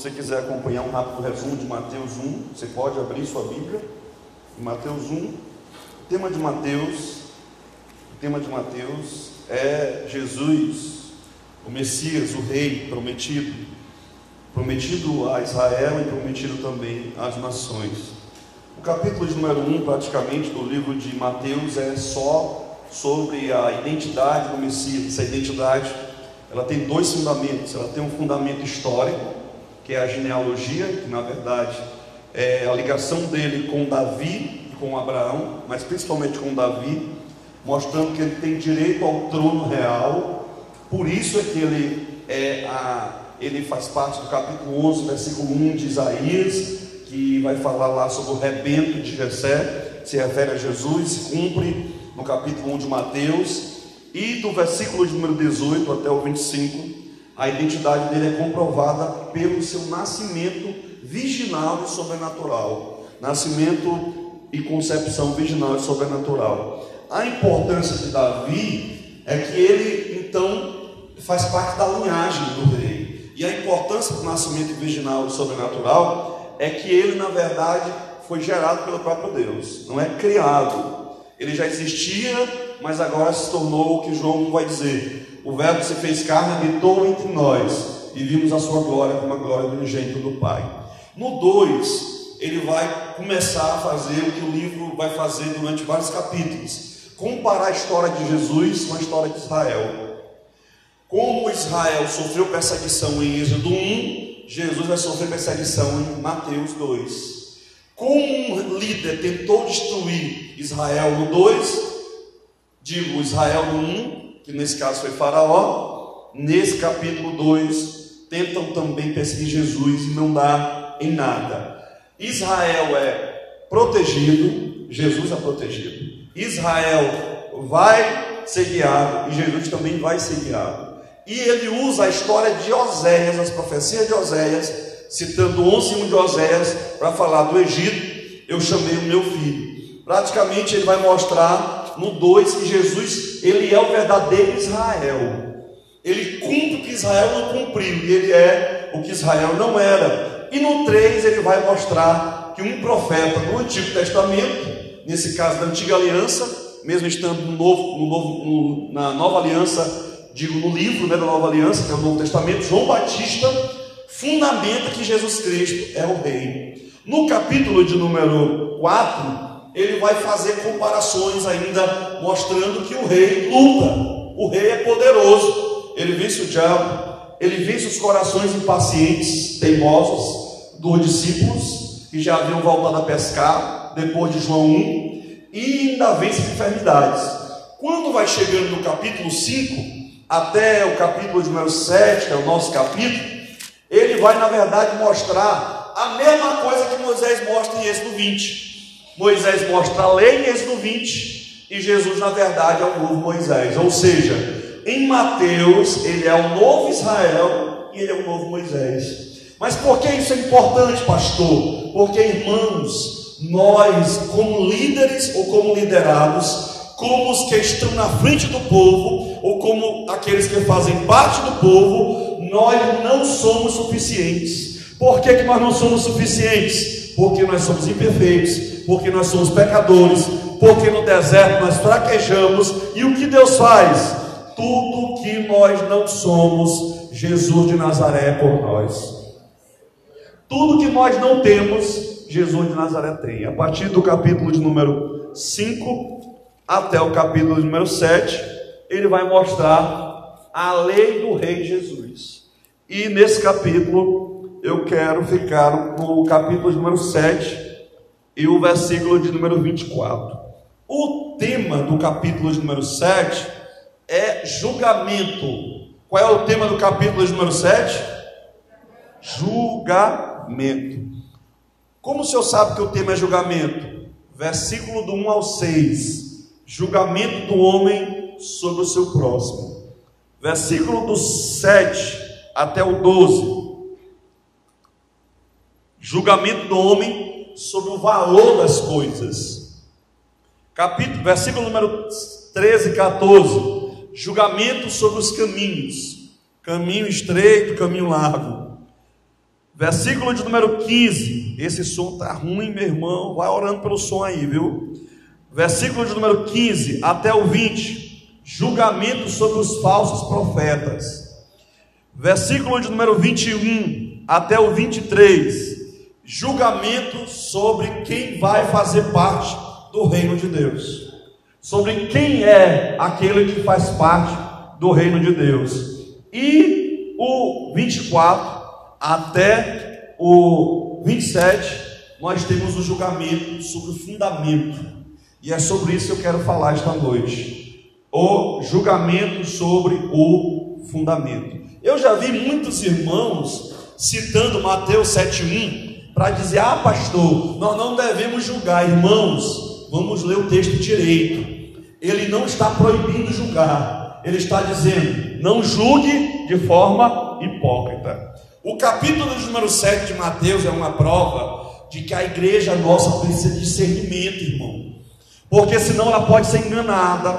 Se você quiser acompanhar um rápido resumo de Mateus 1, você pode abrir sua Bíblia. Mateus 1, o tema de Mateus, o tema de Mateus é Jesus, o Messias, o Rei prometido, prometido a Israel e prometido também às nações. O capítulo de número 1, praticamente, do livro de Mateus é só sobre a identidade do Messias. Essa identidade, ela tem dois fundamentos. Ela tem um fundamento histórico, que é a genealogia, que na verdade é a ligação dele com Davi com Abraão, mas principalmente com Davi, mostrando que ele tem direito ao trono real. Por isso é que ele é a ele faz parte do capítulo 11, versículo 1 de Isaías, que vai falar lá sobre o rebento de Jessé, se refere a Jesus, se cumpre no capítulo 1 de Mateus, e do versículo número 18 até o 25, a identidade dele é comprovada pelo seu nascimento virginal e sobrenatural. Nascimento e concepção virginal e sobrenatural. A importância de Davi é que ele, então, faz parte da linhagem do rei. E a importância do nascimento virginal e sobrenatural é que ele, na verdade, foi gerado pelo próprio Deus, não é criado. Ele já existia, mas agora se tornou o que João vai dizer: o Verbo se fez carne, habitou entre nós, e vimos a sua glória como a glória do engenho do Pai. No 2, ele vai começar a fazer o que o livro vai fazer durante vários capítulos: comparar a história de Jesus com a história de Israel. Como Israel sofreu perseguição em Êxodo 1, Jesus vai sofrer perseguição em Mateus 2. Como um líder tentou destruir Israel no 2, digo Israel no 1, que nesse caso foi Faraó, nesse capítulo 2, tentam também perseguir Jesus e não dá em nada. Israel é protegido, Jesus é protegido. Israel vai ser guiado e Jesus também vai ser guiado. E ele usa a história de Oséias, as profecias de Oséias, citando 11 1 de Oséias, para falar do Egito, eu chamei o meu filho. Praticamente ele vai mostrar no 2 que Jesus, ele é o verdadeiro Israel. Ele cumpre o que Israel não cumpriu, e ele é o que Israel não era. E no 3 ele vai mostrar que um profeta no Antigo Testamento, nesse caso da Antiga Aliança, mesmo estando no novo, no novo, no, na Nova Aliança, digo no livro né, da Nova Aliança, que é o Novo Testamento, João Batista fundamenta que Jesus Cristo é o Rei. No capítulo de número 4, ele vai fazer comparações ainda, mostrando que o rei luta, o rei é poderoso, ele vence o diabo, ele vence os corações impacientes, teimosos dos discípulos, que já haviam voltado a pescar, depois de João 1, e ainda vence enfermidades. Quando vai chegando no capítulo 5, até o capítulo número 7, que é o nosso capítulo, ele vai, na verdade, mostrar a mesma coisa que Moisés mostra em Êxodo 20. Moisés mostra a lei em Êxodo 20, e Jesus, na verdade, é o novo Moisés. Ou seja, em Mateus, ele é o novo Israel e ele é o novo Moisés. Mas por que isso é importante, pastor? Porque, irmãos, nós, como líderes ou como liderados, como os que estão na frente do povo, ou como aqueles que fazem parte do povo, nós não somos suficientes. Por que, que nós não somos suficientes? Porque nós somos imperfeitos, porque nós somos pecadores, porque no deserto nós fraquejamos, e o que Deus faz? Tudo que nós não somos, Jesus de Nazaré é por nós. Tudo que nós não temos, Jesus de Nazaré tem. A partir do capítulo de número 5, até o capítulo número 7, ele vai mostrar a lei do Rei Jesus. E nesse capítulo, eu quero ficar no capítulo número 7 e o versículo de número 24. O tema do capítulo de número 7 é julgamento. Qual é o tema do capítulo de número 7? Julgamento. Como o senhor sabe que o tema é julgamento? Versículo do 1 ao 6 julgamento do homem sobre o seu próximo. Versículo do 7 até o 12. Julgamento do homem sobre o valor das coisas. Capítulo, versículo número 13 e 14. Julgamento sobre os caminhos. Caminho estreito, caminho largo. Versículo de número 15. Esse som tá ruim, meu irmão. Vai orando pelo som aí, viu? Versículo de número 15 até o 20. Julgamento sobre os falsos profetas. Versículo de número 21 até o 23. Julgamento sobre quem vai fazer parte do reino de Deus. Sobre quem é aquele que faz parte do reino de Deus. E o 24 até o 27, nós temos o julgamento sobre o fundamento e é sobre isso que eu quero falar esta noite. O julgamento sobre o fundamento. Eu já vi muitos irmãos citando Mateus 7:1 para dizer: "Ah, pastor, nós não devemos julgar, irmãos. Vamos ler o texto direito. Ele não está proibindo julgar. Ele está dizendo: não julgue de forma hipócrita. O capítulo número 7 de Mateus é uma prova de que a igreja nossa precisa de discernimento, irmão porque senão ela pode ser enganada,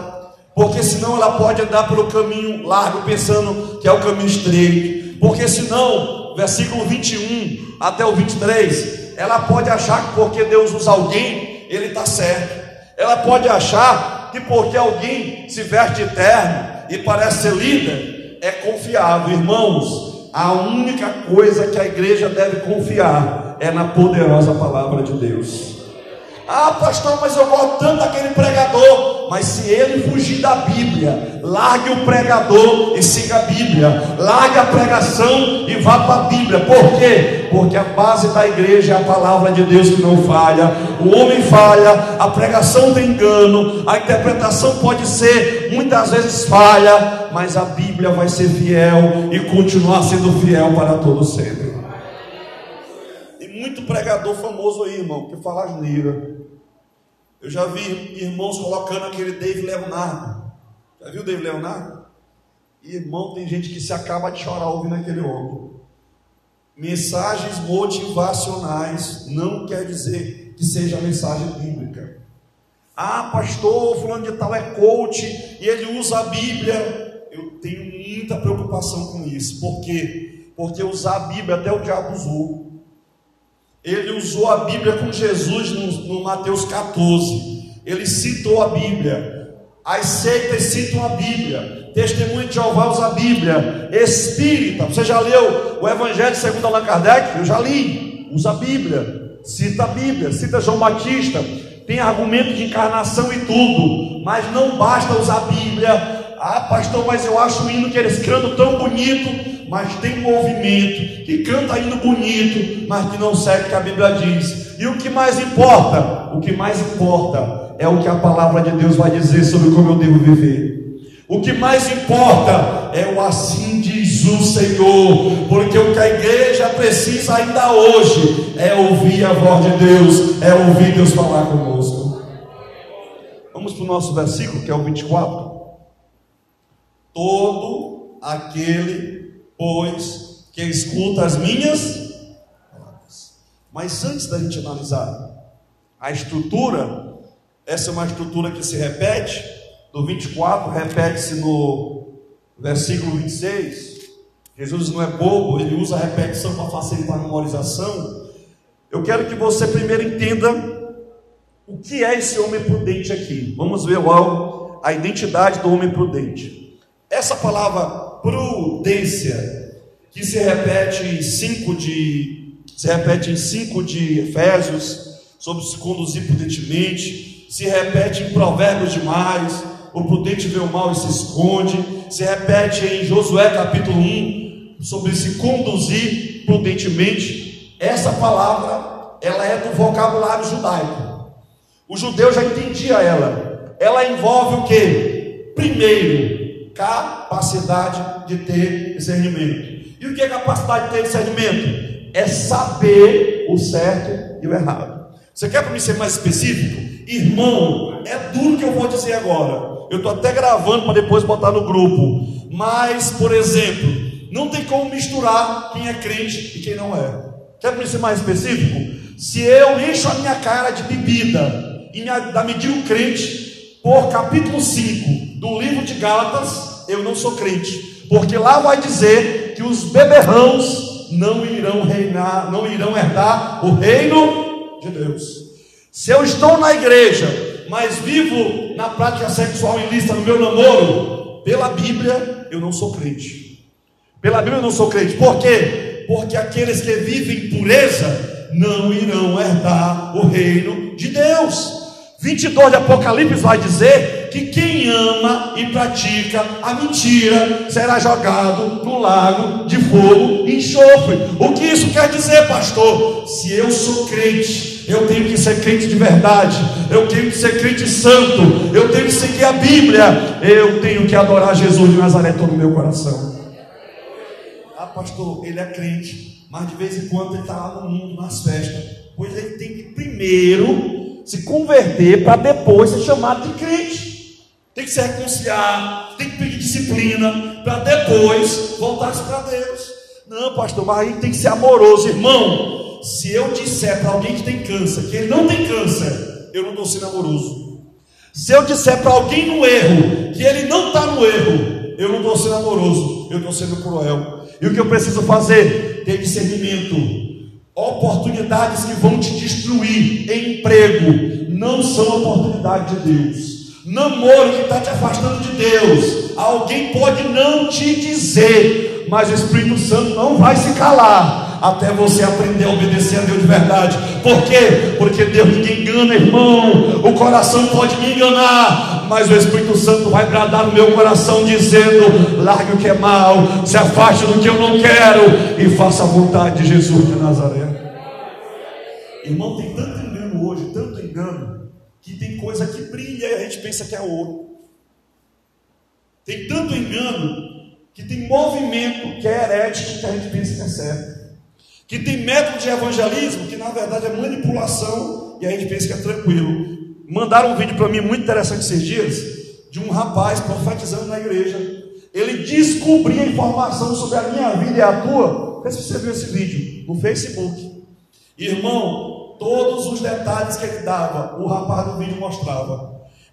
porque senão ela pode andar pelo caminho largo pensando que é o caminho estreito, porque senão, versículo 21 até o 23, ela pode achar que porque Deus usa alguém, ele está certo, ela pode achar que porque alguém se veste eterno e parece ser líder, é confiável, irmãos. A única coisa que a igreja deve confiar é na poderosa palavra de Deus. Ah, pastor, mas eu gosto tanto daquele pregador. Mas se ele fugir da Bíblia, largue o pregador e siga a Bíblia. Largue a pregação e vá para a Bíblia. Por quê? Porque a base da igreja é a palavra de Deus que não falha. O homem falha, a pregação tem engano, a interpretação pode ser muitas vezes falha, mas a Bíblia vai ser fiel e continuar sendo fiel para todo sempre muito pregador famoso aí, irmão, que fala asneira. Eu já vi irmãos colocando aquele Dave Leonardo. Já viu o Dave Leonardo? Irmão, tem gente que se acaba de chorar ouvindo aquele homem. Mensagens motivacionais não quer dizer que seja mensagem bíblica. Ah, pastor, fulano de tal é coach e ele usa a Bíblia. Eu tenho muita preocupação com isso. Por quê? Porque usar a Bíblia até o diabo usou. Ele usou a Bíblia com Jesus no, no Mateus 14. Ele citou a Bíblia. As seitas citam a Bíblia. Testemunho de Jeová usa a Bíblia. Espírita, você já leu o Evangelho segundo Allan Kardec? Eu já li. Usa a Bíblia. Cita a Bíblia. Cita João Batista. Tem argumento de encarnação e tudo. Mas não basta usar a Bíblia. Ah, pastor, mas eu acho o hino que eles cantam tão bonito mas tem movimento, que canta indo bonito, mas que não segue o que a Bíblia diz. E o que mais importa? O que mais importa é o que a palavra de Deus vai dizer sobre como eu devo viver. O que mais importa é o assim diz o Senhor, porque o que a igreja precisa ainda hoje é ouvir a voz de Deus, é ouvir Deus falar conosco. Vamos para o nosso versículo, que é o 24. Todo aquele pois que escuta as minhas palavras. Mas antes da gente analisar a estrutura, essa é uma estrutura que se repete, do 24 repete-se no versículo 26. Jesus não é bobo, ele usa a repetição para facilitar a memorização. Eu quero que você primeiro entenda o que é esse homem prudente aqui. Vamos ver logo a identidade do homem prudente. Essa palavra prudência, que se repete em 5 de se repete em 5 de Efésios, sobre se conduzir prudentemente, se repete em Provérbios demais, o prudente vê o mal e se esconde, se repete em Josué capítulo 1, sobre se conduzir prudentemente. Essa palavra, ela é do vocabulário judaico. O judeu já entendia ela. Ela envolve o que? Primeiro, capacidade de ter discernimento. E o que é capacidade de ter discernimento? É saber o certo e o errado. Você quer para mim ser mais específico? Irmão, é duro que eu vou dizer agora. Eu estou até gravando para depois botar no grupo. Mas, por exemplo, não tem como misturar quem é crente e quem não é. Quer para ser mais específico? Se eu encho a minha cara de bebida e me, me digo crente, por capítulo 5 do livro de Gálatas, eu não sou crente, porque lá vai dizer que os beberrãos não irão reinar, não irão herdar o reino de Deus. Se eu estou na igreja, mas vivo na prática sexual ilícita no meu namoro, pela Bíblia eu não sou crente. Pela Bíblia eu não sou crente. Por quê? Porque aqueles que vivem em pureza não irão herdar o reino de Deus. 22 de Apocalipse vai dizer que quem ama e pratica a mentira será jogado no lago de fogo e enxofre. O que isso quer dizer, pastor? Se eu sou crente, eu tenho que ser crente de verdade, eu tenho que ser crente santo, eu tenho que seguir a Bíblia, eu tenho que adorar Jesus de Nazaré todo o meu coração. Ah, pastor, ele é crente, mas de vez em quando ele está lá no mundo, nas festas, pois ele tem que primeiro se converter para depois ser chamado de crente. Tem que se reconciliar, tem que pedir disciplina para depois voltar-se para Deus. Não, pastor, mas aí tem que ser amoroso, irmão. Se eu disser para alguém que tem câncer que ele não tem câncer, eu não estou sendo amoroso. Se eu disser para alguém no erro que ele não está no erro, eu não estou sendo amoroso, eu estou sendo cruel. E o que eu preciso fazer? Ter discernimento Oportunidades que vão te destruir em emprego não são oportunidade de Deus. Namoro que está te afastando de Deus. Alguém pode não te dizer, mas o Espírito Santo não vai se calar até você aprender a obedecer a Deus de verdade. Por quê? Porque Deus ninguém engana, irmão. O coração pode me enganar, mas o Espírito Santo vai bradar no meu coração, dizendo: largue o que é mal, se afaste do que eu não quero e faça a vontade de Jesus de Nazaré. Irmão, tem tanto engano hoje, tanto engano, que tem coisa que pensa que é ouro. Tem tanto engano que tem movimento que é herético que a gente pensa que é certo que tem método de evangelismo que na verdade é manipulação e a gente pensa que é tranquilo. Mandaram um vídeo para mim muito interessante esses dias de um rapaz profetizando na igreja. Ele descobria informação sobre a minha vida e a tua. Vê se você viu esse vídeo no Facebook. Irmão, todos os detalhes que ele dava, o rapaz do vídeo mostrava.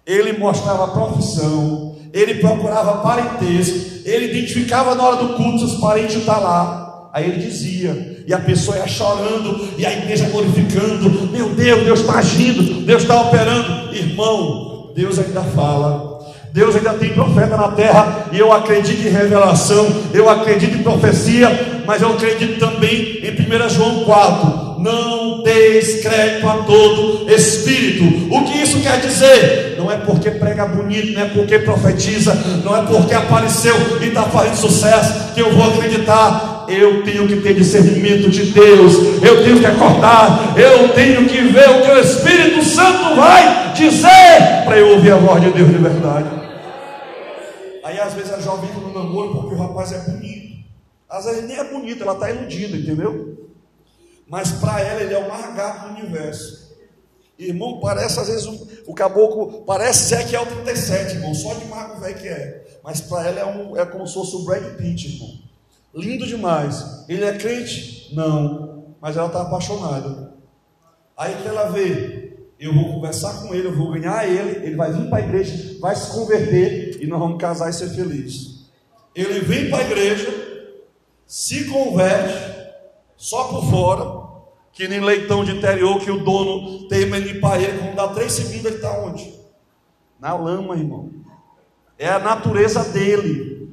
Ele mostrava profissão, ele procurava parentesco, ele identificava na hora do culto os parentes estão lá. Aí ele dizia: e a pessoa ia chorando, e a igreja glorificando: Meu Deus, Deus está agindo, Deus está operando. Irmão, Deus ainda fala, Deus ainda tem profeta na terra, e eu acredito em revelação, eu acredito em profecia, mas eu acredito também em 1 João 4. Não deis crédito a todo espírito. O que isso quer dizer? Não é porque prega bonito, não é porque profetiza, não é porque apareceu e está fazendo sucesso que eu vou acreditar eu tenho que ter discernimento de Deus, eu tenho que acordar, eu tenho que ver o que o Espírito Santo vai dizer para eu ouvir a voz de Deus de verdade. Aí às vezes a jovem entra no namoro porque o rapaz é bonito. Às vezes nem é bonito, ela está iludida, entendeu? Mas para ela ele é o mais gato do universo. Irmão, parece às vezes o, o caboclo, parece que é o 37, irmão, só de mago velho que é. Mas para ela é, um, é como se fosse o Brad Pitt, irmão. Lindo demais. Ele é crente? Não. Mas ela está apaixonada. Aí que ela vê, eu vou conversar com ele, eu vou ganhar ele, ele vai vir para a igreja, vai se converter e nós vamos casar e ser felizes. Ele vem para a igreja, se converte, só por fora, que nem leitão de interior que o dono teima em limpar ele, quando dá três segundos, ele está onde? Na lama, irmão. É a natureza dele.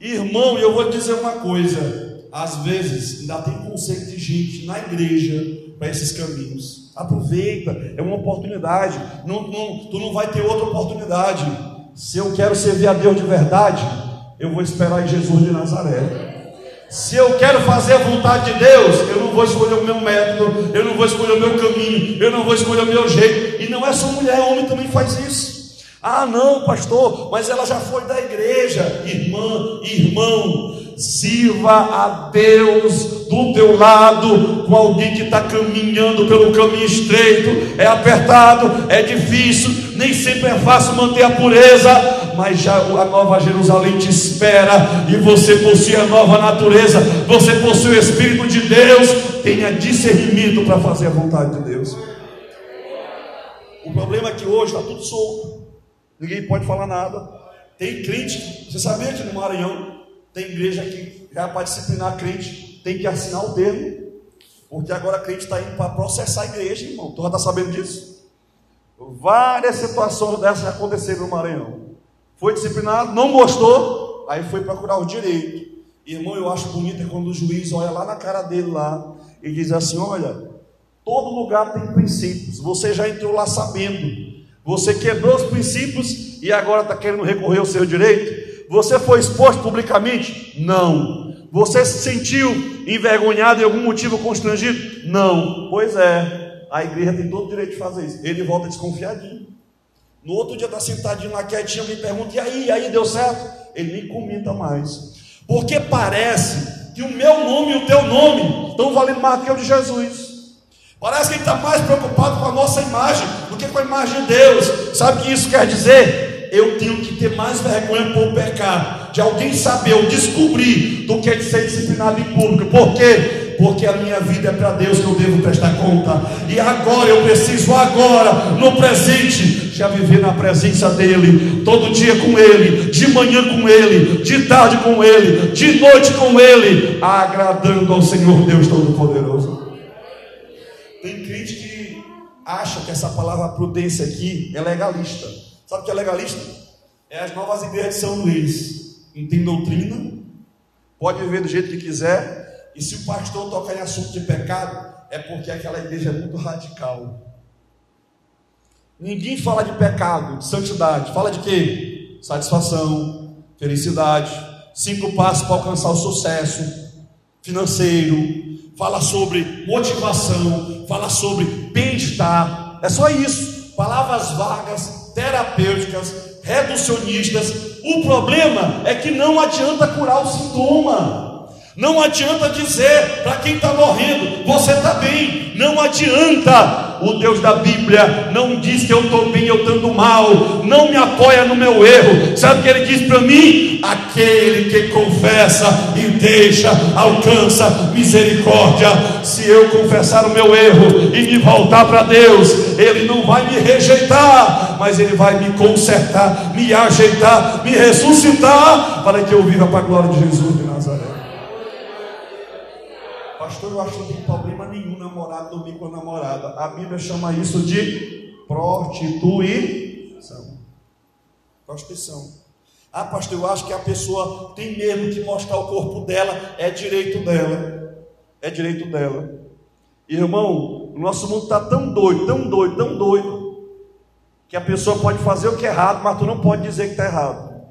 Irmão, eu vou dizer uma coisa: às vezes ainda tem conceito de gente na igreja para esses caminhos. Aproveita, é uma oportunidade. Não, não, tu não vai ter outra oportunidade. Se eu quero servir a Deus de verdade, eu vou esperar em Jesus de Nazaré. Se eu quero fazer a vontade de Deus, eu não vou escolher o meu método, eu não vou escolher o meu caminho, eu não vou escolher o meu jeito. E não é só mulher, homem também faz isso. Ah, não, pastor, mas ela já foi da igreja. Irmã, irmão, sirva a Deus do teu lado, com alguém que está caminhando pelo caminho estreito. É apertado, é difícil, nem sempre é fácil manter a pureza, mas já a nova Jerusalém te espera e você possui a nova natureza, você possui o Espírito de Deus. Tenha discernimento para fazer a vontade de Deus. O problema é que hoje está tudo solto. Ninguém pode falar nada. Tem crente, você sabia que no Maranhão tem igreja que já para disciplinar crente, tem que assinar o termo, porque agora crente está indo para processar a igreja, irmão. Tu já está sabendo disso? Várias situações dessas aconteceram no Maranhão. Foi disciplinado, não gostou, aí foi procurar o direito. Irmão, eu acho bonito é quando o juiz olha lá na cara dele lá e diz assim: Olha, todo lugar tem princípios. Você já entrou lá sabendo. Você quebrou os princípios e agora está querendo recorrer ao seu direito? Você foi exposto publicamente? Não. Você se sentiu envergonhado em algum motivo constrangido? Não. Pois é, a igreja tem todo o direito de fazer isso. Ele volta desconfiadinho. No outro dia está sentadinho lá quietinho, me pergunta: e aí, aí, deu certo? Ele nem comenta mais. Porque parece que o meu nome e o teu nome estão valendo mais que o de Jesus. Parece que ele está mais preocupado com a nossa imagem do que com a imagem de Deus. Sabe o que isso quer dizer? Eu tenho que ter mais vergonha por pecar, de alguém saber ou descobrir, do que de ser disciplinado em público. Por quê? Porque a minha vida é para Deus que eu devo prestar conta. E agora eu preciso, agora, no presente, já viver na presença dEle, todo dia com Ele, de manhã com Ele, de tarde com Ele, de noite com Ele, agradando ao Senhor Deus Todo-Poderoso. Tem crente que acha que essa palavra prudência aqui é legalista. Sabe o que é legalista? É as novas igrejas de São Luís. Não tem doutrina, pode viver do jeito que quiser, e se o pastor tocar em assunto de pecado, é porque aquela igreja é muito radical. Ninguém fala de pecado, de santidade. Fala de quê? Satisfação, felicidade, cinco passos para alcançar o sucesso financeiro. Fala sobre motivação, fala sobre bem-estar, é só isso. Palavras vagas, terapêuticas, reducionistas. O problema é que não adianta curar o sintoma. Não adianta dizer para quem está morrendo, você está bem. Não adianta. O Deus da Bíblia não diz que eu estou bem, eu estou mal. Não me apoia no meu erro. Sabe o que ele diz para mim? Aquele que confessa e deixa, alcança misericórdia. Se eu confessar o meu erro e me voltar para Deus, Ele não vai me rejeitar, mas Ele vai me consertar, me ajeitar, me ressuscitar, para que eu viva para a glória de Jesus. Pastor, eu acho que não tem problema nenhum namorado dormir com a namorada. A Bíblia chama isso de prostituição. Prostituição. Ah, pastor, eu acho que a pessoa tem medo de mostrar o corpo dela, é direito dela. É direito dela. Irmão, o nosso mundo está tão doido, tão doido, tão doido, que a pessoa pode fazer o que é errado, mas tu não pode dizer que está errado.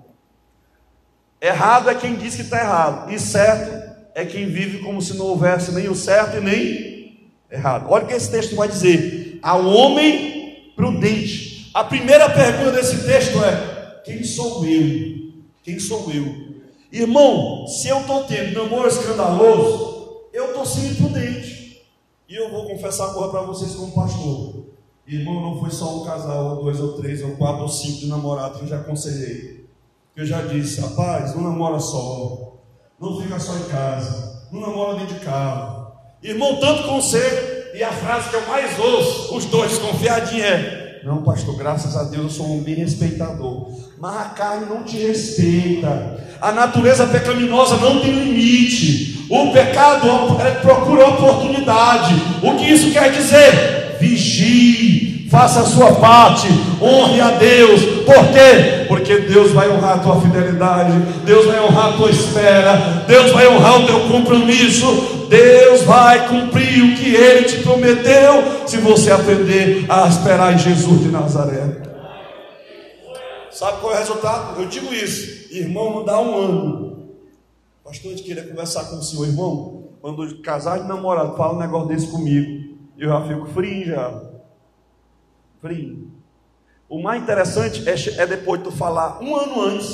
Errado é quem diz que está errado, e certo é quem vive como se não houvesse nem o certo e nem errado. Olha o que esse texto vai dizer: ao homem prudente. A primeira pergunta desse texto é: quem sou eu? Quem sou eu? Irmão, se eu estou tendo namoro escandaloso, eu estou sendo imprudente. E eu vou confessar coisa para vocês como pastor. Irmão, não foi só um casal, ou dois, ou três, ou quatro, ou cinco de namorados que eu já aconselhei. Eu já disse, rapaz, não namora só não fica só em casa, não namora dentro de carro. Irmão, tanto conselho, e a frase que eu mais ouço, os dois desconfiadinhos é: Não, pastor, graças a Deus eu sou um bem respeitador, mas a carne não te respeita, a natureza pecaminosa não tem limite, o pecado procura oportunidade. O que isso quer dizer? Vigie faça a sua parte, honre a Deus, por quê? Porque Deus vai honrar a tua fidelidade, Deus vai honrar a tua espera, Deus vai honrar o teu compromisso, Deus vai cumprir o que Ele te prometeu, se você aprender a esperar em Jesus de Nazaré. Sabe qual é o resultado? Eu digo isso, irmão, não dá um ano. Pastor, eu queria conversar com o senhor, irmão. Quando casar de namorado, fala um negócio desse comigo. Eu já fico frio já frio. O mais interessante é, é depois de tu falar um ano antes,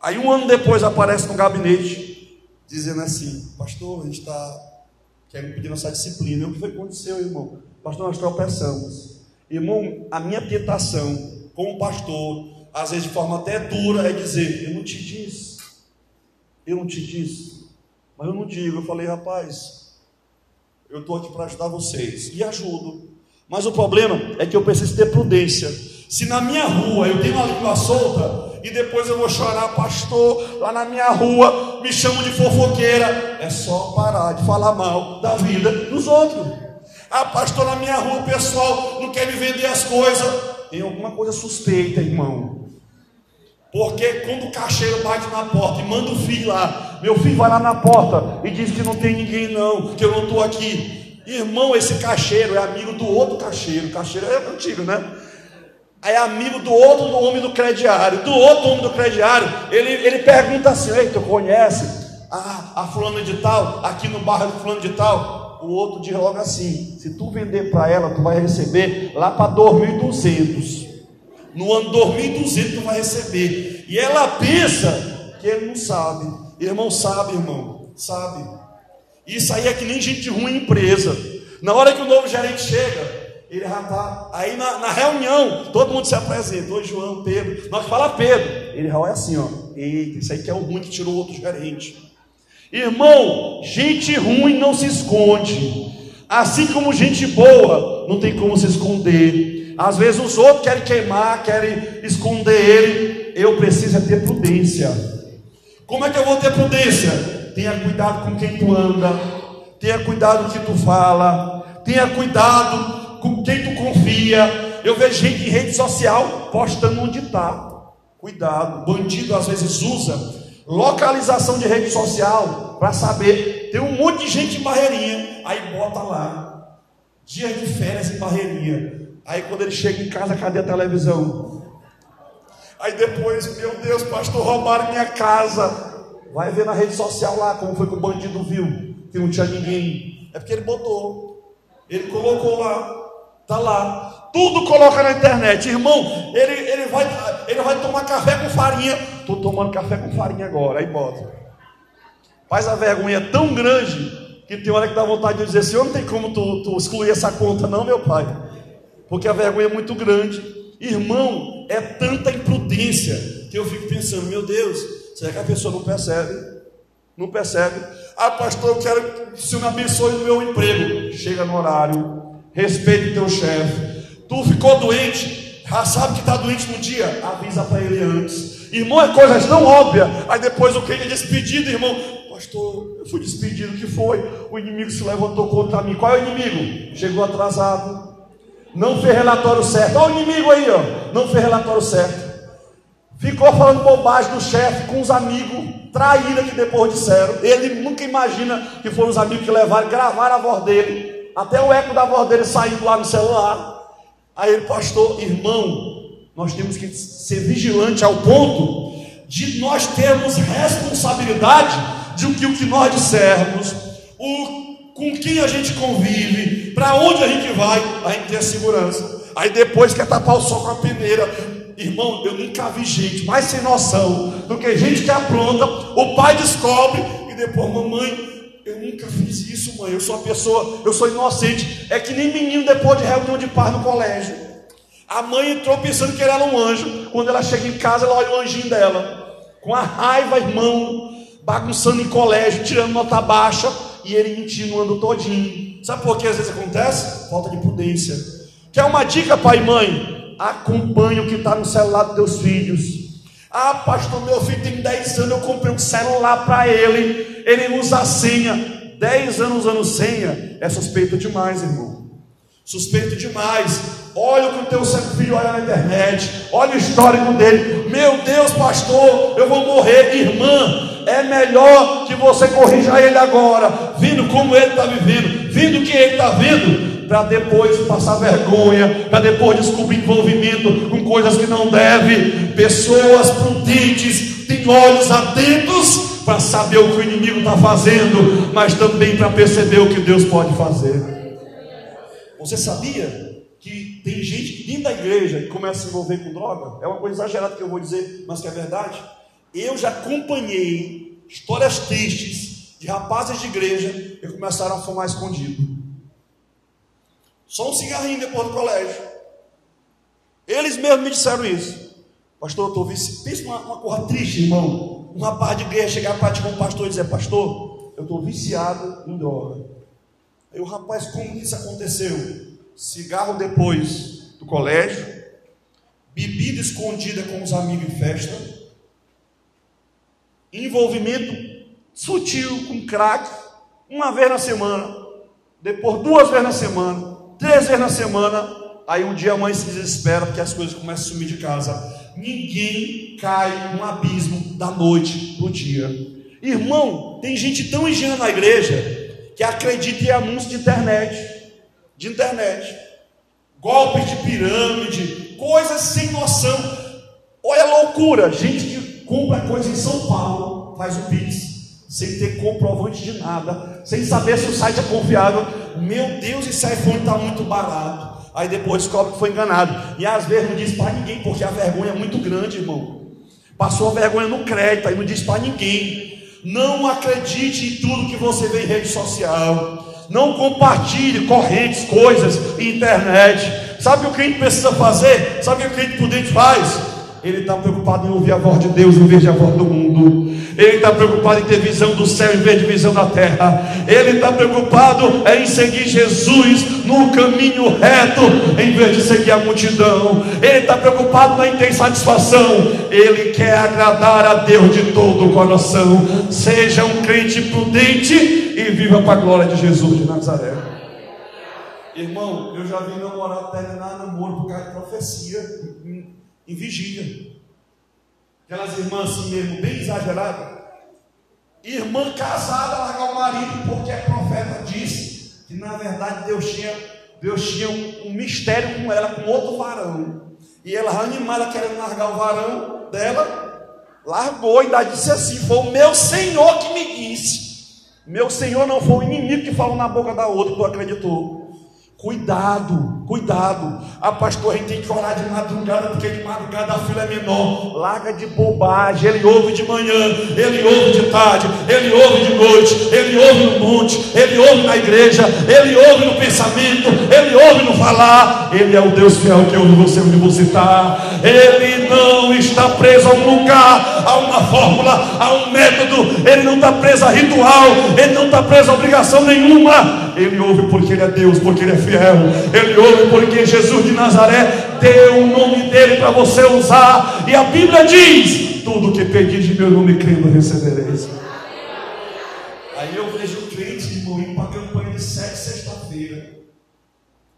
aí um ano depois aparece no gabinete, dizendo assim: Pastor, a gente está querendo pedir nossa disciplina. O que foi que aconteceu, irmão? Pastor, nós tropeçamos. Irmão, a minha tentação como pastor, às vezes de forma até dura, é dizer: Eu não te disse, eu não te disse, mas eu não digo. Eu falei, rapaz, eu estou aqui para ajudar vocês e ajudo. Mas o problema é que eu preciso ter prudência. Se na minha rua eu tenho uma língua solta, e depois eu vou chorar, pastor, lá na minha rua me chamam de fofoqueira. É só parar de falar mal da vida dos outros. Ah, pastor, na minha rua o pessoal não quer me vender as coisas. Tem alguma coisa suspeita, irmão. Porque quando o caixeiro bate na porta e manda o filho lá, meu filho vai lá na porta e diz que não tem ninguém não, que eu não estou aqui. Irmão, esse caixeiro é amigo do outro caixeiro. O caixeiro é antigo, né? é amigo do outro do homem do crediário. Do outro homem do crediário, ele, ele pergunta assim: Ei, tu conhece a, a fulana de tal, aqui no bairro de fulano de tal? O outro diz logo assim: Se tu vender para ela, tu vai receber lá para 2.200. No ano 2.200 tu vai receber. E ela pensa que ele não sabe. Irmão, sabe, irmão, sabe. Isso aí é que nem gente ruim em empresa. Na hora que o novo gerente chega, ele já está. Aí na, na, reunião, todo mundo se apresenta. Oi, João, Pedro. Nós fala Pedro. Ele já é assim, ó. Eita, isso aí que é o ruim que tirou outro gerente. Irmão, gente ruim não se esconde. Assim como gente boa não tem como se esconder. Às vezes os outros querem queimar, querem esconder ele. Eu preciso é ter prudência. Como é que eu vou ter prudência? Tenha cuidado com quem tu anda. Tenha cuidado com que tu fala. Tenha cuidado com quem tu confia. Eu vejo gente em rede social postando onde está. Cuidado, bandido às vezes usa localização de rede social para saber. Tem um monte de gente em Barreirinha, aí bota lá, dia de férias em Barreirinha. Aí quando ele chega em casa, cadê a televisão? Aí depois, meu Deus, pastor, roubaram minha casa. Vai ver na rede social lá como foi que o bandido viu que não tinha ninguém. É porque ele botou, ele colocou lá. Está lá. Tudo coloca na internet. Irmão, ele, ele, vai, ele vai tomar café com farinha. Estou tomando café com farinha agora. Aí bota. Faz a vergonha tão grande que tem hora que dá vontade de dizer assim: não tem como tu, tu excluir essa conta, não, meu pai. Porque a vergonha é muito grande. Irmão, é tanta imprudência que eu fico pensando: meu Deus, será que a pessoa não percebe? Não percebe? Ah, pastor, eu quero que o Senhor me abençoe no meu emprego. Chega no horário, respeite o teu chefe. Tu ficou doente, já sabe que está doente no dia, avisa para ele antes. Irmão, é coisa tão óbvia. Aí depois o que é despedido, irmão. Pastor, eu fui despedido, o que foi? O inimigo se levantou contra mim. Qual é o inimigo? Chegou atrasado. Não fez relatório certo. Olha o inimigo aí, ó. Não fez relatório certo. Ficou falando bobagem do chefe com os amigos, traíra que depois disseram. Ele nunca imagina que foram os amigos que levaram, gravaram a voz dele até o eco da voz dele saindo lá no celular. Aí ele, pastor, irmão, nós temos que ser vigilantes ao ponto de nós termos responsabilidade de que, o que nós dissermos, o, com quem a gente convive, para onde a gente vai, a gente ter segurança. Aí depois quer tapar o sol com a peneira. Irmão, eu nunca vi gente mais sem noção do que gente que apronta. O pai descobre e depois, mamãe, eu nunca fiz isso, mãe. Eu sou uma pessoa, eu sou inocente. É que nem menino depois de reunião de paz no colégio. A mãe entrou pensando que ele era um anjo. Quando ela chega em casa, ela olha o anjinho dela. Com a raiva, irmão, bagunçando em colégio, tirando nota baixa. E ele mentindo o ano todinho. Sabe por que às vezes acontece? Falta de prudência. Quer uma dica, pai e mãe? Acompanhe o que está no celular dos teus filhos. Ah, pastor, meu filho tem 10 anos, eu comprei um celular para ele, ele usa a senha. 10 anos usando senha é suspeito demais, irmão. Suspeito demais. Olha o que o teu filho olha na internet, olha o histórico dele. Meu Deus, pastor, eu vou morrer. Irmã, é melhor que você corrija ele agora, vindo como ele está vivendo, vindo que ele está vindo, para depois passar vergonha, para depois descobrir envolvimento com coisas que não deve. Pessoas prudentes têm olhos atentos para saber o que o inimigo está fazendo, mas também para perceber o que Deus pode fazer. Você sabia que tem gente dentro da igreja que começa a se envolver com droga? É uma coisa exagerada que eu vou dizer, mas que é verdade. Eu já acompanhei histórias tristes de rapazes de igreja que começaram a fumar escondido. Só um cigarrinho depois do colégio. Eles mesmos me disseram isso. Pastor, eu estou viciado. Pensa uma, uma coisa triste, irmão. Um rapaz de igreja chegar para ti com um pastor e dizer: Pastor, eu estou viciado em droga. Aí o rapaz, como que isso aconteceu? Cigarro depois do colégio, bebida escondida com os amigos em festa envolvimento sutil com crack, uma vez na semana, depois duas vezes na semana, três vezes na semana, aí um dia a mãe se desespera porque as coisas começam a sumir de casa. Ninguém cai num abismo da noite para o dia. Irmão, tem gente tão ingênua na igreja que acredita em anúncio de internet, de internet, golpes de pirâmide, coisas sem noção. Olha a loucura, gente que compra coisa em São Paulo, faz o Pix, sem ter comprovante de nada, sem saber se o site é confiável. Meu Deus, esse iPhone está muito barato. Aí depois descobre que foi enganado. E às vezes não diz para ninguém, porque a vergonha é muito grande, irmão. Passou a vergonha no crédito, aí não diz para ninguém. Não acredite em tudo que você vê em rede social. Não compartilhe correntes, coisas, internet. Sabe o que a gente precisa fazer? Sabe o que a gente prudente faz? Ele está preocupado em ouvir a voz de Deus em vez de a voz do mundo. Ele está preocupado em ter visão do céu em vez de visão da terra. Ele está preocupado em seguir Jesus no caminho reto em vez de seguir a multidão. Ele está preocupado em ter satisfação. Ele quer agradar a Deus de todo o coração. Seja um crente prudente e viva para a glória de Jesus de Nazaré. Irmão, eu já vi namorar terminar namoro por causa de profecia em vigília. Aquelas irmãs assim mesmo, bem exageradas. Irmã casada largar o marido porque a profeta disse que na verdade Deus tinha, Deus tinha um, um mistério com ela, com outro varão. E ela animada querendo largar o varão dela, largou e ainda disse assim: Foi o meu Senhor que me disse. Meu Senhor não foi o inimigo que falou na boca da outra, tu acreditou. Cuidado, cuidado. A pastor, a gente tem que orar de madrugada, porque de madrugada a fila é menor. Larga de bobagem. Ele ouve de manhã, ele ouve de tarde, ele ouve de noite, ele ouve no monte, ele ouve na igreja, ele ouve no pensamento, ele ouve no falar. Ele é o Deus fiel que ouve você onde você está. Ele não está preso a um lugar, a uma fórmula, a um método. Ele não está preso a ritual, ele não está preso a obrigação nenhuma. Ele ouve porque ele é Deus, porque ele é fiel. Ele ouve porque Jesus de Nazaré deu o nome dele para você usar. E a Bíblia diz: tudo que pedir de meu nome crendo recebereis. Aí eu vejo crente, irmão, indo para a campanha de sete sexta-feira.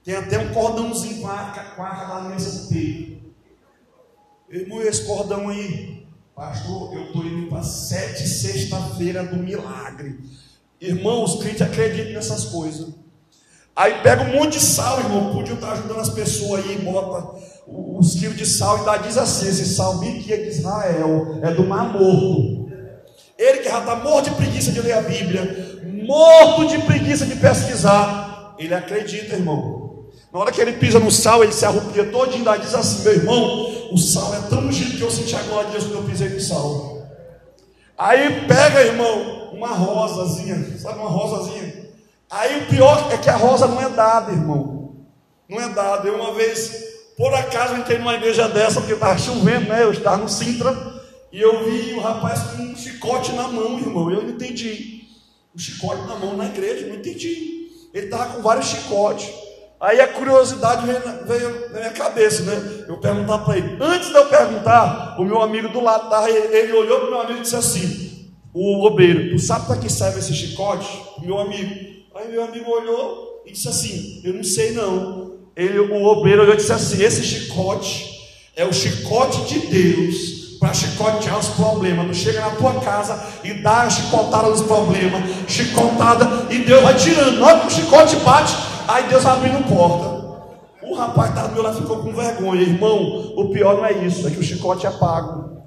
Tem até um cordãozinho com a na mesa do peito. Irmão, esse cordão aí, pastor, eu estou indo para sete sexta-feira do milagre. Irmãos, os crentes acreditam nessas coisas. Aí pega um monte de sal, irmão. Podia estar ajudando as pessoas aí, bota os quilos de sal e ainda diz assim: esse sal que é de Israel, é do mar morto. Ele que já está morto de preguiça de ler a Bíblia, morto de preguiça de pesquisar, ele acredita, irmão. Na hora que ele pisa no sal, ele se arrupia e ainda diz assim: meu irmão, o sal é tão ungido que eu senti a glória de Deus quando eu pisei no sal. Aí pega, irmão, uma rosazinha, sabe uma rosazinha? Aí o pior é que a rosa não é dada, irmão. Não é dada. Eu uma vez, por acaso, entrei numa igreja dessa, porque estava chovendo, né? Eu estava no Sintra, e eu vi o rapaz com um chicote na mão, irmão. Eu não entendi. Um chicote na mão na igreja, não entendi. Ele estava com vários chicotes. Aí a curiosidade veio na, minha cabeça, né? Eu perguntar para ele. Antes de eu perguntar, o meu amigo do lado, ele, olhou para o meu amigo e disse assim: O obeiro, tu sabe para que serve esse chicote? O meu amigo. Aí meu amigo olhou e disse assim: Eu não sei não. Ele, o obreiro olhou e disse assim: Esse chicote é o chicote de Deus para chicotear os problemas. Não chega na tua casa e dá a chicotada nos problemas, chicotada, e Deus vai tirando. Hora que o chicote bate, aí Deus vai abrindo porta. O rapaz estava do meu lado ficou com vergonha, irmão. O pior não é isso, é que o chicote é pago.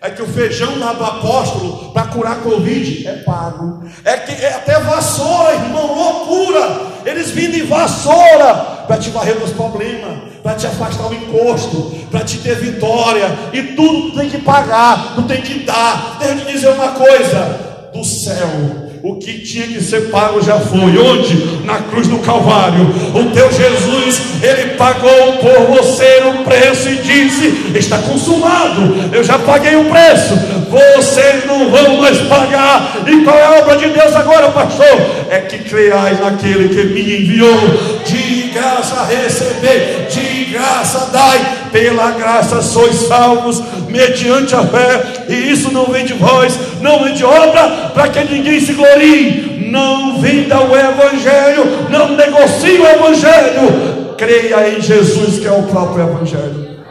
É que o feijão lá do apóstolo para curar a Covid é pago. É que é até vassoura, irmão, loucura. Eles vindo em vassoura para te varrer dos problemas, para te afastar o encosto, para te ter vitória. E tudo tu tem que pagar, tu tem que dar. Deixa eu te dizer uma coisa: do céu o que tinha que ser pago já foi. Onde? Na cruz do Calvário. O teu Jesus, ele pagou por você o preço e disse: Está consumado. Eu já paguei o preço. Vocês não vão mais pagar. E qual é a obra de Deus agora, pastor? É que creais naquele que me enviou. Diz graça receber, de graça dai, pela graça sois salvos, mediante a fé, e isso não vem de vós, não vem de obra, para que ninguém se glorie, não venda o Evangelho, não negocie o Evangelho, creia em Jesus que é o próprio Evangelho.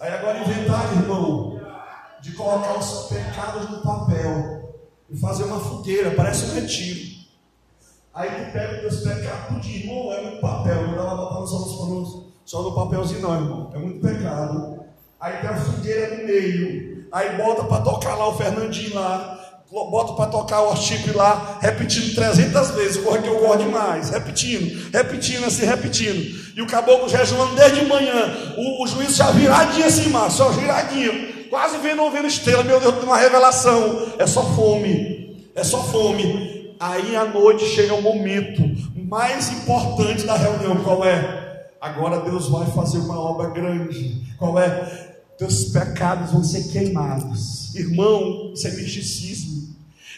Aí agora inventar, irmão, de colocar os pecados no papel e fazer uma fogueira, parece um retiro. Aí tu pega os teus pecados, tudo, irmão, é muito papel, não dá para botar só, no, só no papelzinho não, irmão, é muito pecado. Aí tem a fogueira no meio, aí bota para tocar lá o Fernandinho lá, bota para tocar o chip lá, repetindo 300 vezes, porra que eu gosto demais, repetindo, repetindo assim, repetindo. E o caboclo jejuando desde manhã, o, o juiz já viradinho assim, só viradinho, quase vendo, ouvindo estrela, meu Deus, uma revelação. É só fome, é só fome. Aí à noite chega o momento mais importante da reunião, qual é? Agora Deus vai fazer uma obra grande. Qual é? Teus pecados vão ser queimados. Irmão, isso é misticismo.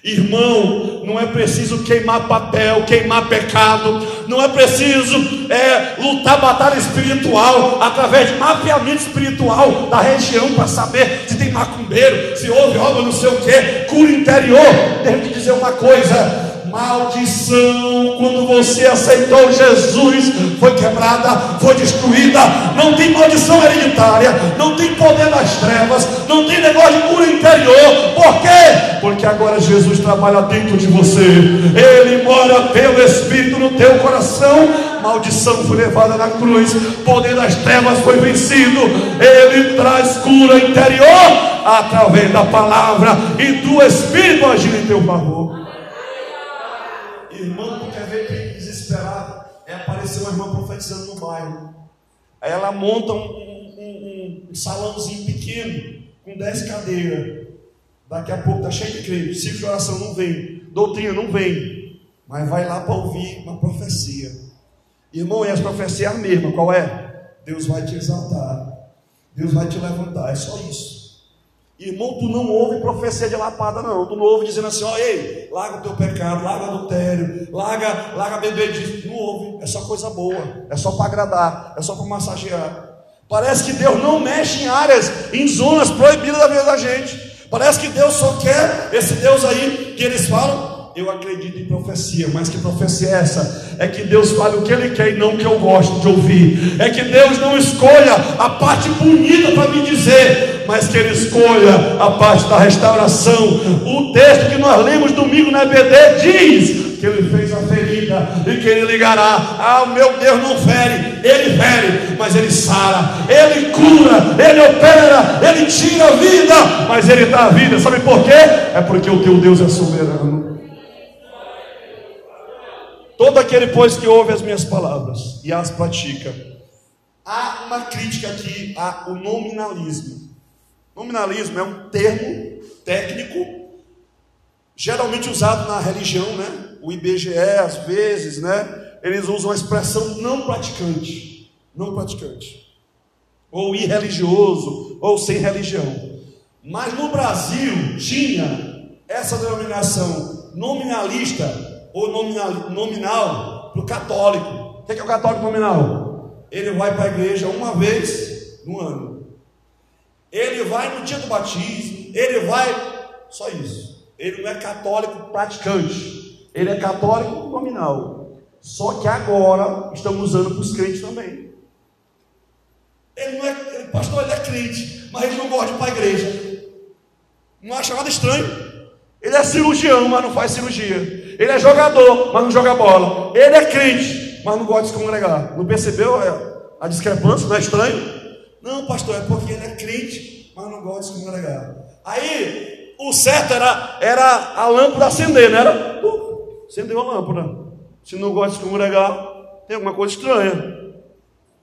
Irmão, não é preciso queimar papel, queimar pecado, não é preciso é, lutar batalha espiritual através de mapeamento espiritual da região para saber se tem macumbeiro, se houve obra, não sei o que, cura interior. Deixa eu te dizer uma coisa: Maldição, quando você aceitou Jesus, foi quebrada, foi destruída. Não tem maldição hereditária, não tem poder das trevas, não tem negócio de cura interior. Por quê? Porque agora Jesus trabalha dentro de você, Ele mora pelo Espírito no teu coração. Maldição foi levada na cruz, poder das trevas foi vencido. Ele traz cura interior através da palavra e do Espírito agir em teu favor. Aí ela monta um, um, um, um salãozinho pequeno, com 10 cadeiras. Daqui a pouco está cheio de crente. Ciclo de oração não vem, doutrina não vem. Mas vai lá para ouvir uma profecia. Irmão, e as profecias é a mesma. Qual é? Deus vai te exaltar. Deus vai te levantar. É só isso. Irmão, tu não ouve profecia de lapada, não. Tu não ouve dizendo assim, ó, ei, larga o teu pecado, larga adultério, larga, larga disso. Não ouve, é só coisa boa, é só para agradar, é só para massagear. Parece que Deus não mexe em áreas, em zonas proibidas da vida da gente. Parece que Deus só quer esse Deus aí que eles falam, eu acredito em profecia, mas que profecia é essa? É que Deus fale o que Ele quer e não o que eu gosto de ouvir. É que Deus não escolha a parte bonita para me dizer, mas que Ele escolha a parte da restauração. O texto que nós lemos domingo na EBD diz que Ele fez a ferida e que Ele ligará. Ah, meu Deus não fere, Ele fere, mas Ele sara, Ele cura, Ele opera, Ele tira a vida, mas Ele dá a vida. Sabe por quê? É porque o teu Deus é soberano. Todo aquele, pois, que ouve as minhas palavras e as pratica. Há uma crítica aqui ao nominalismo. Nominalismo é um termo técnico, geralmente usado na religião, né? O IBGE, às vezes, né? Eles usam a expressão não praticante. Não praticante. Ou irreligioso, ou sem religião. Mas no Brasil tinha essa denominação nominalista ou nominal, nominal para o católico. O que é, que é o católico nominal? Ele vai para a igreja uma vez no ano. Ele vai no dia do batismo. Ele vai. Só isso. Ele não é católico praticante. Ele é católico nominal. Só que agora estamos usando para os crentes também. Ele não é. Pastor, ele é crente, mas ele não gosta de ir para a igreja. Não acha nada estranho. Ele é cirurgião, mas não faz cirurgia. Ele é jogador, mas não joga bola. Ele é crente, mas não gosta de se congregar. Não percebeu a discrepância? Não é estranho? Não, pastor, é porque ele é crente, mas não gosta de se congregar. Aí, o certo era, era a lâmpada acender, não era? Uh, acendeu a lâmpada. Se não gosta de se congregar, tem alguma coisa estranha.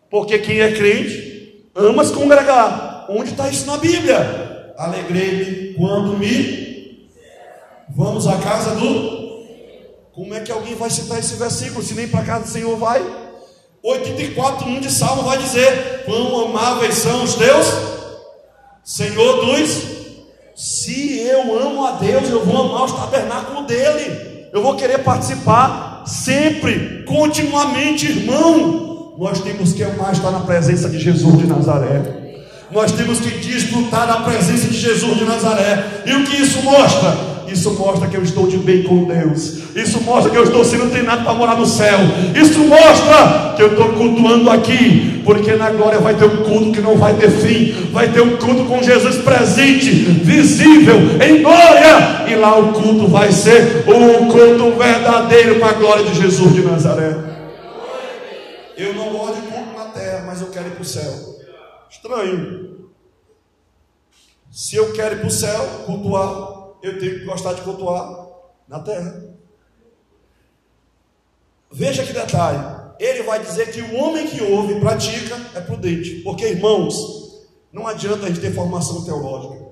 Porque quem é crente ama se congregar. Onde está isso na Bíblia? Alegrei-me quando me Vamos à casa do. Como é que alguém vai citar esse versículo se nem para casa do Senhor vai? 84, 1 de Salmo vai dizer: Quão amáveis são os teus, Senhor dos. Se eu amo a Deus, eu vou amar o tabernáculo dele, eu vou querer participar. sempre, continuamente, irmão. Nós temos que amar estar na presença de Jesus de Nazaré. Nós temos que desfrutar da presença de Jesus de Nazaré. E o que isso mostra? Isso mostra que eu estou de bem com Deus. Isso mostra que eu estou sendo treinado para morar no céu. Isso mostra que eu estou cultuando aqui. Porque na glória vai ter um culto que não vai ter fim. Vai ter um culto com Jesus presente, visível, em glória. E lá o culto vai ser um culto verdadeiro para a glória de Jesus de Nazaré. Eu não gosto de culto na terra, mas eu quero ir para o céu. Estranho. Se eu quero ir para o céu, cultuar, eu tenho que gostar de cultuar na terra. Veja que detalhe. Ele vai dizer que o homem que ouve e pratica é prudente. Porque, irmãos, não adianta a gente ter formação teológica.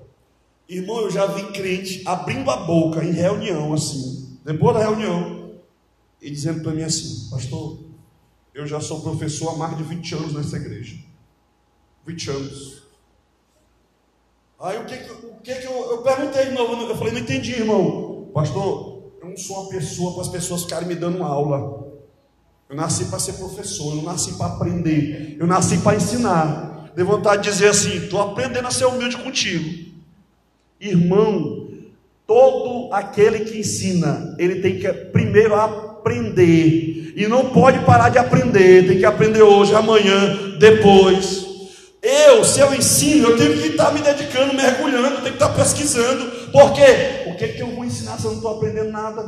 Irmão, eu já vi crente abrindo a boca em reunião, assim, depois da reunião, e dizendo para mim assim: Pastor, eu já sou professor há mais de 20 anos nessa igreja. 20 anos. Aí o que, o que, eu, eu perguntei de novo, eu falei, não entendi, irmão. Pastor, eu não sou uma pessoa para as pessoas ficarem me dando aula. Eu nasci para ser professor, eu nasci para aprender, eu nasci para ensinar. Dei vontade de dizer assim: estou aprendendo a ser humilde contigo. Irmão, todo aquele que ensina, ele tem que primeiro aprender. E não pode parar de aprender, tem que aprender hoje, amanhã, depois. Eu, se eu ensino, eu tenho que estar me dedicando, mergulhando, tenho que estar pesquisando. Por quê? O que, que eu vou ensinar se eu não estou aprendendo nada?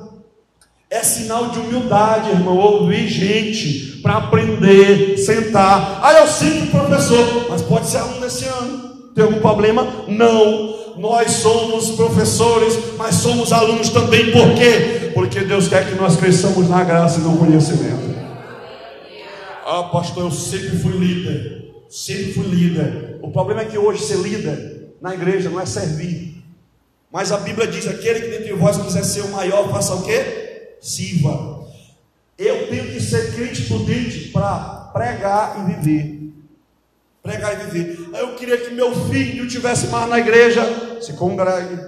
É sinal de humildade, irmão. Ouvir gente para aprender, sentar. Ah, eu sinto professor, mas pode ser aluno desse ano. Tem algum problema? Não. Nós somos professores, mas somos alunos também. Por quê? Porque Deus quer que nós cresçamos na graça e no conhecimento. Ah, pastor, eu sempre fui líder. Sempre fui líder. O problema é que hoje ser líder na igreja não é servir. Mas a Bíblia diz: aquele que dentre vós quiser ser o maior, faça o quê? Sirva. Eu tenho que ser crente prudente para pregar e viver. Pregar e viver. Eu queria que meu filho tivesse mais na igreja. Se congregue.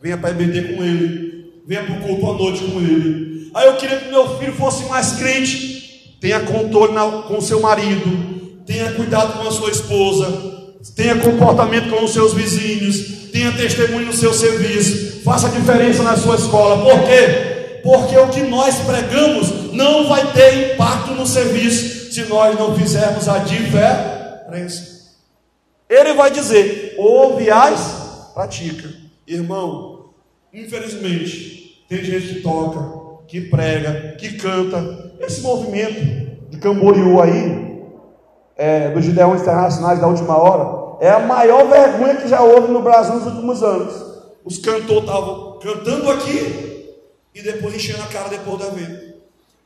Venha para EBD com ele. Venha para o culto à noite com ele. Aí eu queria que meu filho fosse mais crente. Tenha controle com seu marido tenha cuidado com a sua esposa, tenha comportamento com os seus vizinhos, tenha testemunho no seu serviço, faça diferença na sua escola. Por quê? Porque o que nós pregamos não vai ter impacto no serviço se nós não fizermos a diferença. Ele vai dizer: ouve as pratica. Irmão, infelizmente, tem gente que toca, que prega, que canta. Esse movimento de Camboriú aí, é, dos Gideões Internacionais da última hora, é a maior vergonha que já houve no Brasil nos últimos anos. Os cantores estavam cantando aqui e depois enchendo a cara depois da vez.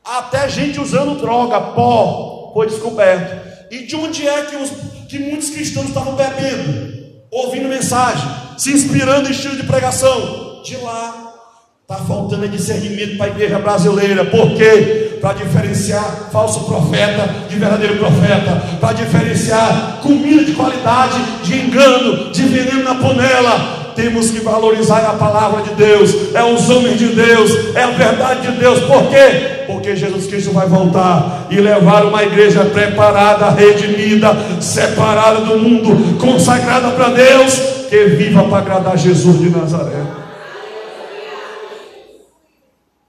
Até gente usando droga, pó, foi descoberto. E de onde é que, os, que muitos cristãos estavam bebendo? Ouvindo mensagem, se inspirando em estilo de pregação? De lá. Está faltando discernimento para a igreja brasileira. Por quê? Para diferenciar falso profeta de verdadeiro profeta, para diferenciar comida de qualidade de engano, de veneno na panela. Temos que valorizar a palavra de Deus, é os homens de Deus, é a verdade de Deus. Por quê? Porque Jesus Cristo vai voltar e levar uma igreja preparada, redimida, separada do mundo, consagrada para Deus, que viva para agradar Jesus de Nazaré.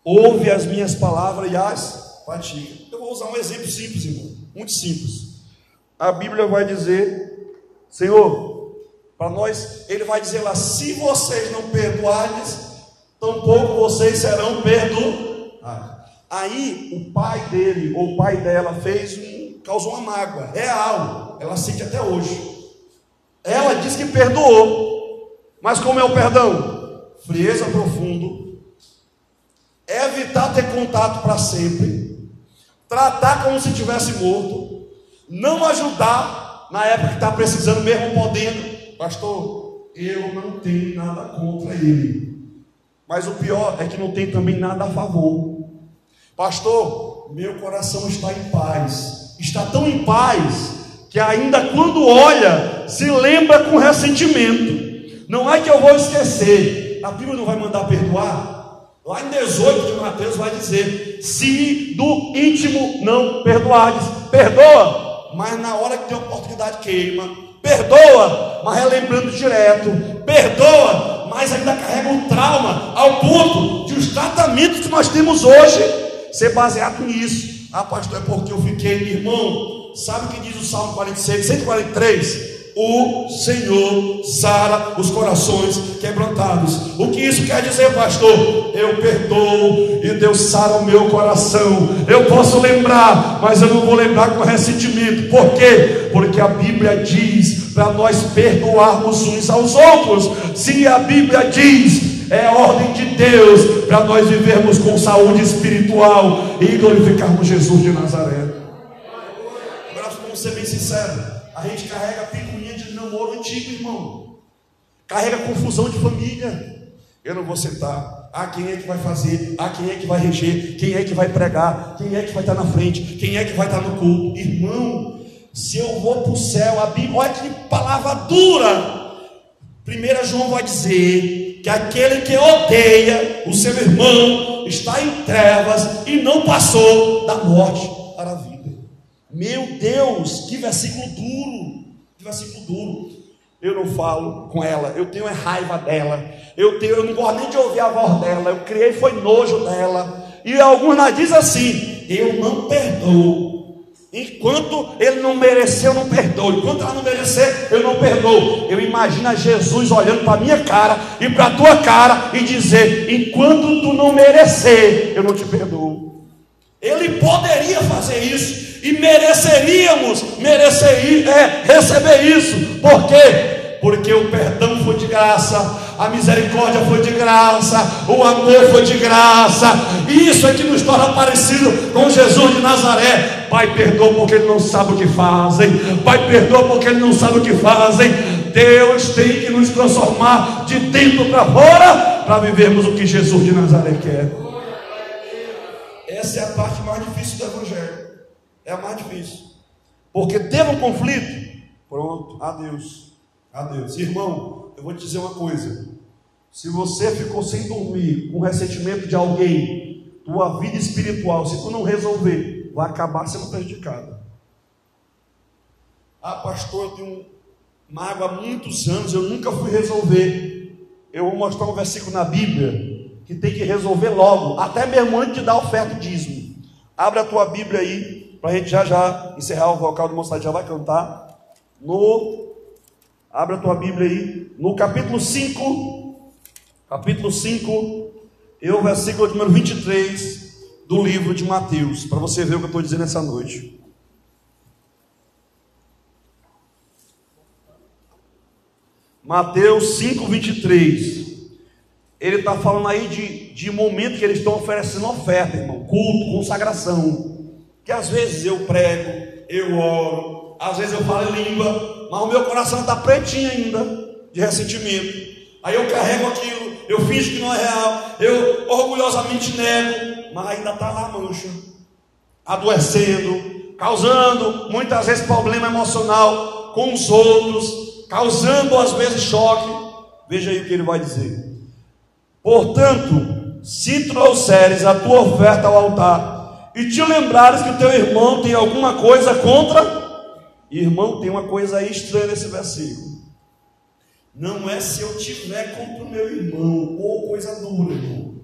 Ouve as minhas palavras e as pratica. Eu vou usar um exemplo simples, irmão, muito simples. A Bíblia vai dizer, Senhor, para nós, Ele vai dizer lá: se vocês não perdoarem, tampouco vocês serão perdoados. Aí o pai dele ou o pai dela fez um, causou uma mágoa real. Ela sente até hoje. Ela diz que perdoou, mas como é o perdão? Frieza profundo, evitar ter contato para sempre tratar como se tivesse morto, não ajudar na época que está precisando, mesmo podendo. Pastor, eu não tenho nada contra ele. Mas o pior é que não tem também nada a favor. Pastor, meu coração está em paz. Está tão em paz que ainda quando olha, se lembra com ressentimento. Não é que eu vou esquecer. A Bíblia não vai mandar perdoar. Lá em 18 de Mateus vai dizer: se do íntimo não perdoardes, perdoa, mas na hora que tem oportunidade queima, perdoa, mas relembrando direto, perdoa, mas ainda carrega um trauma, ao ponto de os tratamentos que nós temos hoje ser baseado nisso. Ah, pastor, é porque eu fiquei, irmão, sabe o que diz o Salmo 46, 143? O Senhor sara os corações quebrantados. O que isso quer dizer, pastor? Eu perdoo e Deus sara o meu coração. Eu posso lembrar, mas eu não vou lembrar com ressentimento. Por quê? Porque a Bíblia diz para nós perdoarmos uns aos outros. Se a Bíblia diz, é ordem de Deus para nós vivermos com saúde espiritual e glorificarmos Jesus de Nazaré. Agora vamos ser bem sinceros. A gente carrega de namoro antigo, irmão. Carrega confusão de família. Eu não vou sentar. Ah, quem é que vai fazer? Ah, quem é que vai reger? Quem é que vai pregar? Quem é que vai estar na frente? Quem é que vai estar no culto? Irmão, se eu vou para o céu, a Bíblia, olha que palavra dura. 1 João vai dizer que aquele que odeia o seu irmão está em trevas e não passou da morte para a vida. Meu Deus, que versículo duro, versículo duro. Eu não falo com ela, eu tenho raiva dela, eu, tenho, eu não gosto nem de ouvir a voz dela, eu criei foi nojo dela. E alguns dizem assim: eu não perdoo. Enquanto ele não mereceu, eu não perdoo. Enquanto ela não merecer, eu não perdoo. Eu imagino Jesus olhando para a minha cara e para a tua cara e dizer: enquanto tu não merecer, eu não te perdoo. Ele poderia fazer isso e mereceríamos merecer, é, receber isso. Por quê? Porque o perdão foi de graça, a misericórdia foi de graça, o amor foi de graça. Isso é que nos torna parecido com Jesus de Nazaré. Pai, perdoa porque ele não sabe o que fazem. Pai, perdoa porque ele não sabe o que fazem. Deus tem que nos transformar de dentro para fora para vivermos o que Jesus de Nazaré quer. Essa é a parte mais difícil do Evangelho. É a mais difícil. Porque teve um conflito. Pronto, adeus. Adeus. Irmão, eu vou te dizer uma coisa. Se você ficou sem dormir com ressentimento de alguém, tua vida espiritual, se tu não resolver, vai acabar sendo prejudicada. Ah, pastor, eu tenho mágoa há muitos anos, eu nunca fui resolver. Eu vou mostrar um versículo na Bíblia que tem que resolver logo, até mesmo antes de dar oferta dízimo. Abre a tua Bíblia aí, para a gente já já encerrar o vocal do moçada já vai cantar. No Abra a tua Bíblia aí, no capítulo 5, capítulo 5, e o versículo número 23 do livro de Mateus, para você ver o que eu estou dizendo essa noite. Mateus 5, 23. Ele está falando aí de, de momento que eles estão oferecendo oferta, irmão, culto, consagração. Que às vezes eu prego, eu oro, às vezes eu falo língua, mas o meu coração está pretinho ainda de ressentimento. Aí eu carrego aquilo, eu finjo que não é real, eu orgulhosamente nego, mas ainda está lá mancha, adoecendo, causando muitas vezes problema emocional com os outros, causando às vezes choque. Veja aí o que ele vai dizer. Portanto, se trouxeres a tua oferta ao altar, e te lembrares que o teu irmão tem alguma coisa contra. Irmão, tem uma coisa estranha nesse versículo. Não é se eu tiver contra o meu irmão, ou coisa dura, irmão.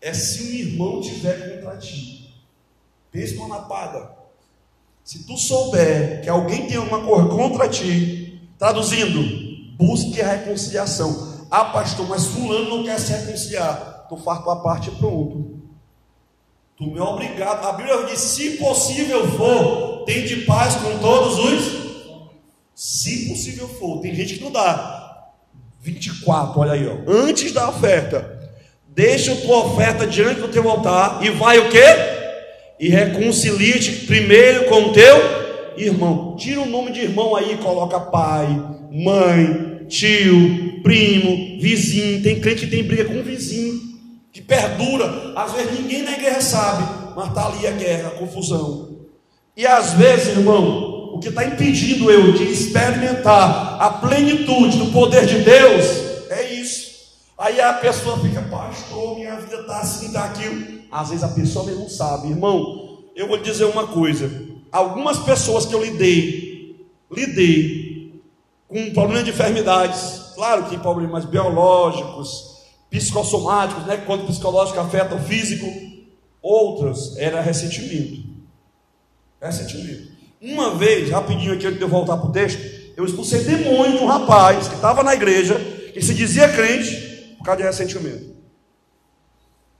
É se um irmão tiver contra ti. Pensa numa lapada. Se tu souber que alguém tem uma coisa contra ti, traduzindo, busque a reconciliação. Ah, pastor, mas fulano não quer se reconciliar. Tu faz tua parte e pronto. Tu me é obrigado. A Bíblia diz: se possível for, tem de paz com todos os. Se possível for, tem gente que não dá. 24, olha aí, ó. Antes da oferta, deixa a tua oferta diante do teu altar e vai o quê? E reconcilia-te primeiro com o teu irmão. Tira o nome de irmão aí coloca pai, mãe, tio, primo, vizinho. Tem crente que tem briga com o vizinho que perdura. Às vezes ninguém na igreja sabe, mas está ali a guerra, a confusão. E às vezes, irmão, o que está impedindo eu de experimentar a plenitude do poder de Deus é isso. Aí a pessoa fica, pastor, minha vida está assim, está aquilo. Às vezes a pessoa mesmo sabe, irmão. Eu vou dizer uma coisa: algumas pessoas que eu lidei, lidei com problemas de enfermidades, claro que problemas biológicos, psicossomáticos, né? Quando o psicológico afeta o físico, outras era ressentimento. Ressentimento. Uma vez, rapidinho aqui, antes de eu voltar para o texto, eu expulsei demônio de um rapaz que estava na igreja, que se dizia crente, por causa de ressentimento.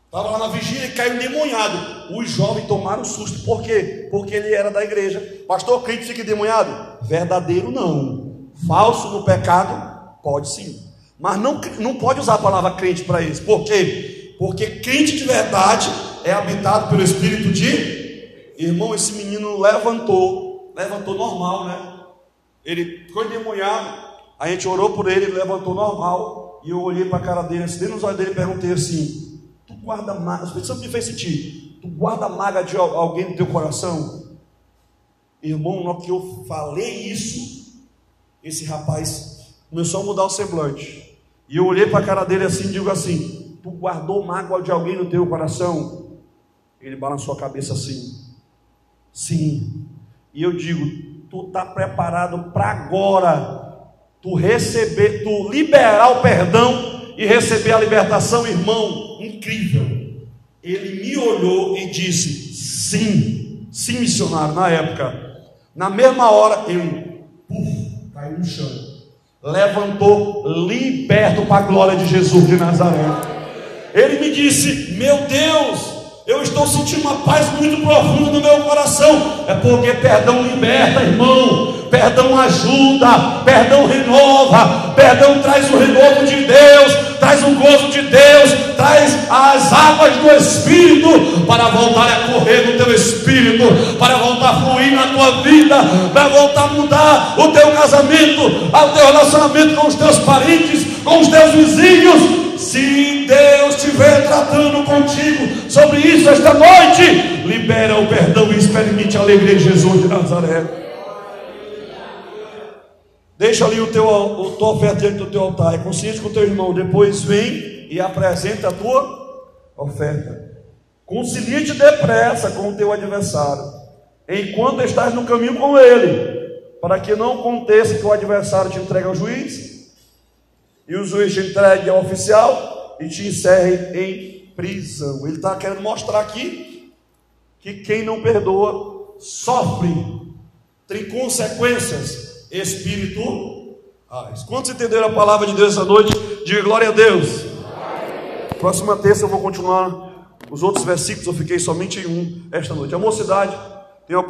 Estava lá na vigília e caiu endemoniado. Os jovens tomaram susto. Por quê? Porque ele era da igreja. Pastor, crente fica endemoniado? Verdadeiro não. Falso no pecado? Pode sim. Mas não, não pode usar a palavra crente para isso. Por quê? Porque crente de verdade é habitado pelo Espírito de. Irmão, esse menino levantou. Levantou normal, né? Ele ficou endemoniado. A gente orou por ele, ele levantou normal. E eu olhei para a cara dele, assim, dentro nos olhos dele perguntei assim: Tu guarda maga, o Espírito Santo me fez sentir. Tu guarda maga de alguém no teu coração? Irmão, na que eu falei isso, esse rapaz começou a mudar o semblante. E eu olhei para a cara dele assim e digo assim: Tu guardou mágoa de alguém no teu coração? Ele balançou a cabeça assim. Sim. E eu digo: tu está preparado para agora tu receber, tu liberar o perdão e receber a libertação, irmão, incrível. Ele me olhou e disse: sim, sim, missionário, na época. Na mesma hora, puf, caiu no chão, levantou, liberto para a glória de Jesus de Nazaré. Ele me disse: Meu Deus, eu estou sentindo uma paz muito profunda no meu coração. É porque perdão liberta, irmão. Perdão ajuda, perdão renova, perdão traz o renovo de Deus, traz o gozo de Deus, traz as águas do Espírito para voltar a correr no teu espírito, para voltar a fluir na tua vida, para voltar a mudar o teu casamento, o teu relacionamento com os teus parentes, com os teus vizinhos, se Deus estiver tratando contigo sobre isso esta noite, libera o perdão e experimente a alegria de Jesus de Nazaré. Deixa ali o teu, o tua oferta diante do teu altar. É consciente com o teu irmão. Depois vem e apresenta a tua oferta. Concilia-te depressa com o teu adversário, enquanto estás no caminho com ele, para que não aconteça que o adversário te entregue ao juiz e o juiz te entregue ao oficial e te encerre em prisão. Ele está querendo mostrar aqui que quem não perdoa sofre, tem consequências espirituais. Quantos entenderam a palavra de Deus essa noite? Diga glória a Deus. Próxima terça eu vou continuar os outros versículos, eu fiquei somente em um esta noite. A mocidade tem a